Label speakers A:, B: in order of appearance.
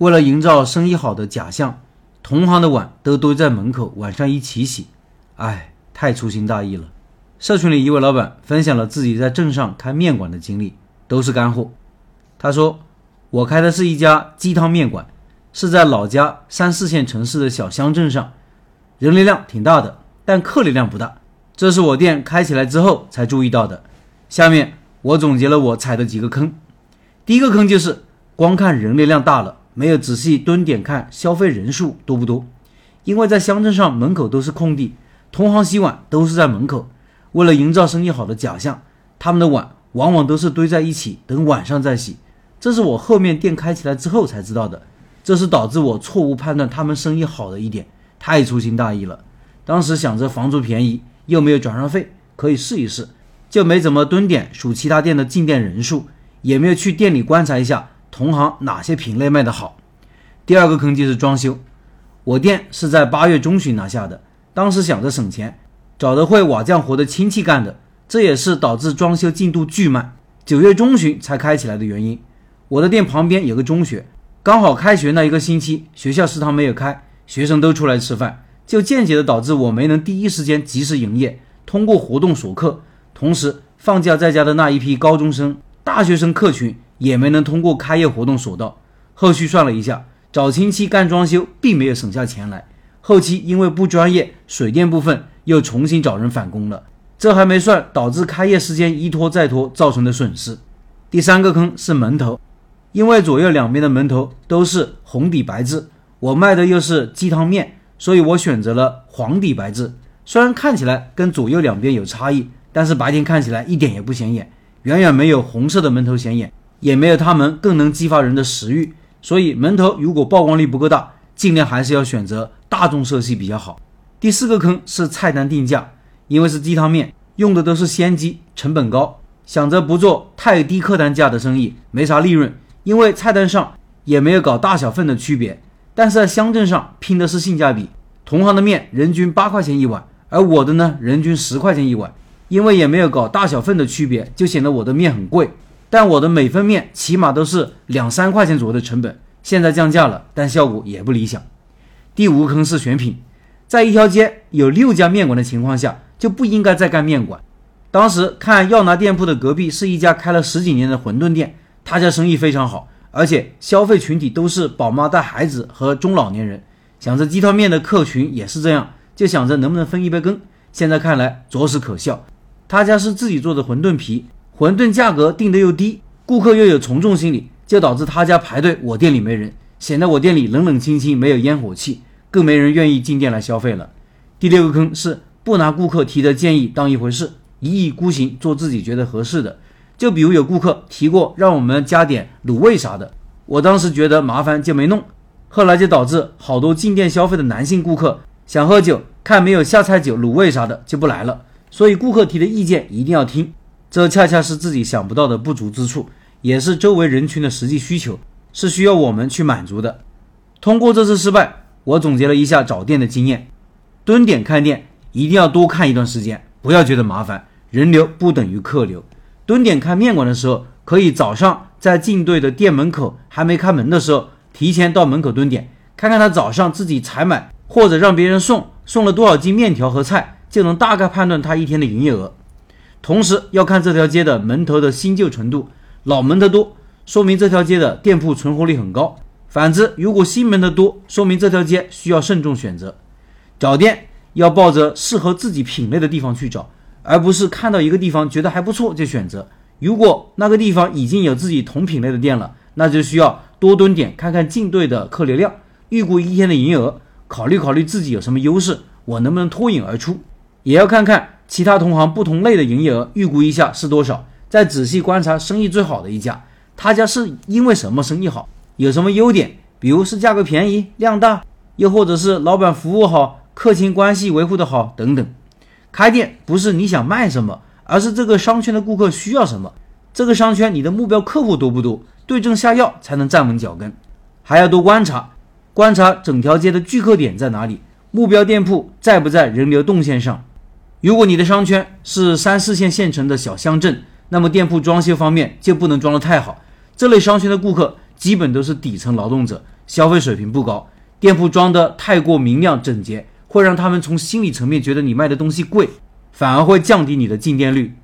A: 为了营造生意好的假象，同行的碗都堆在门口，晚上一起洗。哎，太粗心大意了。社群里一位老板分享了自己在镇上开面馆的经历，都是干货。他说：“我开的是一家鸡汤面馆，是在老家三四线城市的小乡镇上，人流量挺大的，但客流量不大。这是我店开起来之后才注意到的。下面我总结了我踩的几个坑。第一个坑就是光看人流量大了。”没有仔细蹲点看消费人数多不多，因为在乡镇上门口都是空地，同行洗碗都是在门口。为了营造生意好的假象，他们的碗往往都是堆在一起，等晚上再洗。这是我后面店开起来之后才知道的，这是导致我错误判断他们生意好的一点，太粗心大意了。当时想着房租便宜，又没有转让费，可以试一试，就没怎么蹲点数其他店的进店人数，也没有去店里观察一下。同行哪些品类卖得好？第二个坑就是装修。我店是在八月中旬拿下的，当时想着省钱，找的会瓦匠活的亲戚干的，这也是导致装修进度巨慢，九月中旬才开起来的原因。我的店旁边有个中学，刚好开学那一个星期，学校食堂没有开，学生都出来吃饭，就间接的导致我没能第一时间及时营业，通过活动锁客，同时放假在家的那一批高中生、大学生客群。也没能通过开业活动索道，后续算了一下，找亲戚干装修并没有省下钱来，后期因为不专业，水电部分又重新找人返工了，这还没算导致开业时间一拖再拖造成的损失。第三个坑是门头，因为左右两边的门头都是红底白字，我卖的又是鸡汤面，所以我选择了黄底白字，虽然看起来跟左右两边有差异，但是白天看起来一点也不显眼，远远没有红色的门头显眼。也没有他们更能激发人的食欲，所以门头如果曝光率不够大，尽量还是要选择大众色系比较好。第四个坑是菜单定价，因为是鸡汤面，用的都是鲜鸡，成本高，想着不做太低客单价的生意，没啥利润，因为菜单上也没有搞大小份的区别。但是在乡镇上拼的是性价比，同行的面人均八块钱一碗，而我的呢人均十块钱一碗，因为也没有搞大小份的区别，就显得我的面很贵。但我的每份面起码都是两三块钱左右的成本，现在降价了，但效果也不理想。第五坑是选品，在一条街有六家面馆的情况下，就不应该再干面馆。当时看耀拿店铺的隔壁是一家开了十几年的馄饨店，他家生意非常好，而且消费群体都是宝妈带孩子和中老年人。想着鸡汤面的客群也是这样，就想着能不能分一杯羹。现在看来着实可笑。他家是自己做的馄饨皮。馄饨价格定的又低，顾客又有从众心理，就导致他家排队，我店里没人，显得我店里冷冷清清，没有烟火气，更没人愿意进店来消费了。第六个坑是不拿顾客提的建议当一回事，一意孤行做自己觉得合适的。就比如有顾客提过让我们加点卤味啥的，我当时觉得麻烦就没弄，后来就导致好多进店消费的男性顾客想喝酒，看没有下菜酒、卤味啥的就不来了。所以顾客提的意见一定要听。这恰恰是自己想不到的不足之处，也是周围人群的实际需求，是需要我们去满足的。通过这次失败，我总结了一下找店的经验：蹲点看店一定要多看一段时间，不要觉得麻烦。人流不等于客流。蹲点看面馆的时候，可以早上在进队的店门口还没开门的时候，提前到门口蹲点，看看他早上自己采买或者让别人送送了多少斤面条和菜，就能大概判断他一天的营业额。同时要看这条街的门头的新旧程度，老门头多，说明这条街的店铺存活率很高；反之，如果新门头多，说明这条街需要慎重选择。找店要抱着适合自己品类的地方去找，而不是看到一个地方觉得还不错就选择。如果那个地方已经有自己同品类的店了，那就需要多蹲点，看看进队的客流量，预估一天的营业额，考虑考虑自己有什么优势，我能不能脱颖而出，也要看看。其他同行不同类的营业额预估一下是多少？再仔细观察生意最好的一家，他家是因为什么生意好？有什么优点？比如是价格便宜、量大，又或者是老板服务好、客情关系维护的好等等。开店不是你想卖什么，而是这个商圈的顾客需要什么。这个商圈你的目标客户多不多？对症下药才能站稳脚跟。还要多观察，观察整条街的聚客点在哪里，目标店铺在不在人流动线上。如果你的商圈是三四线县城的小乡镇，那么店铺装修方面就不能装得太好。这类商圈的顾客基本都是底层劳动者，消费水平不高，店铺装得太过明亮整洁，会让他们从心理层面觉得你卖的东西贵，反而会降低你的进店率。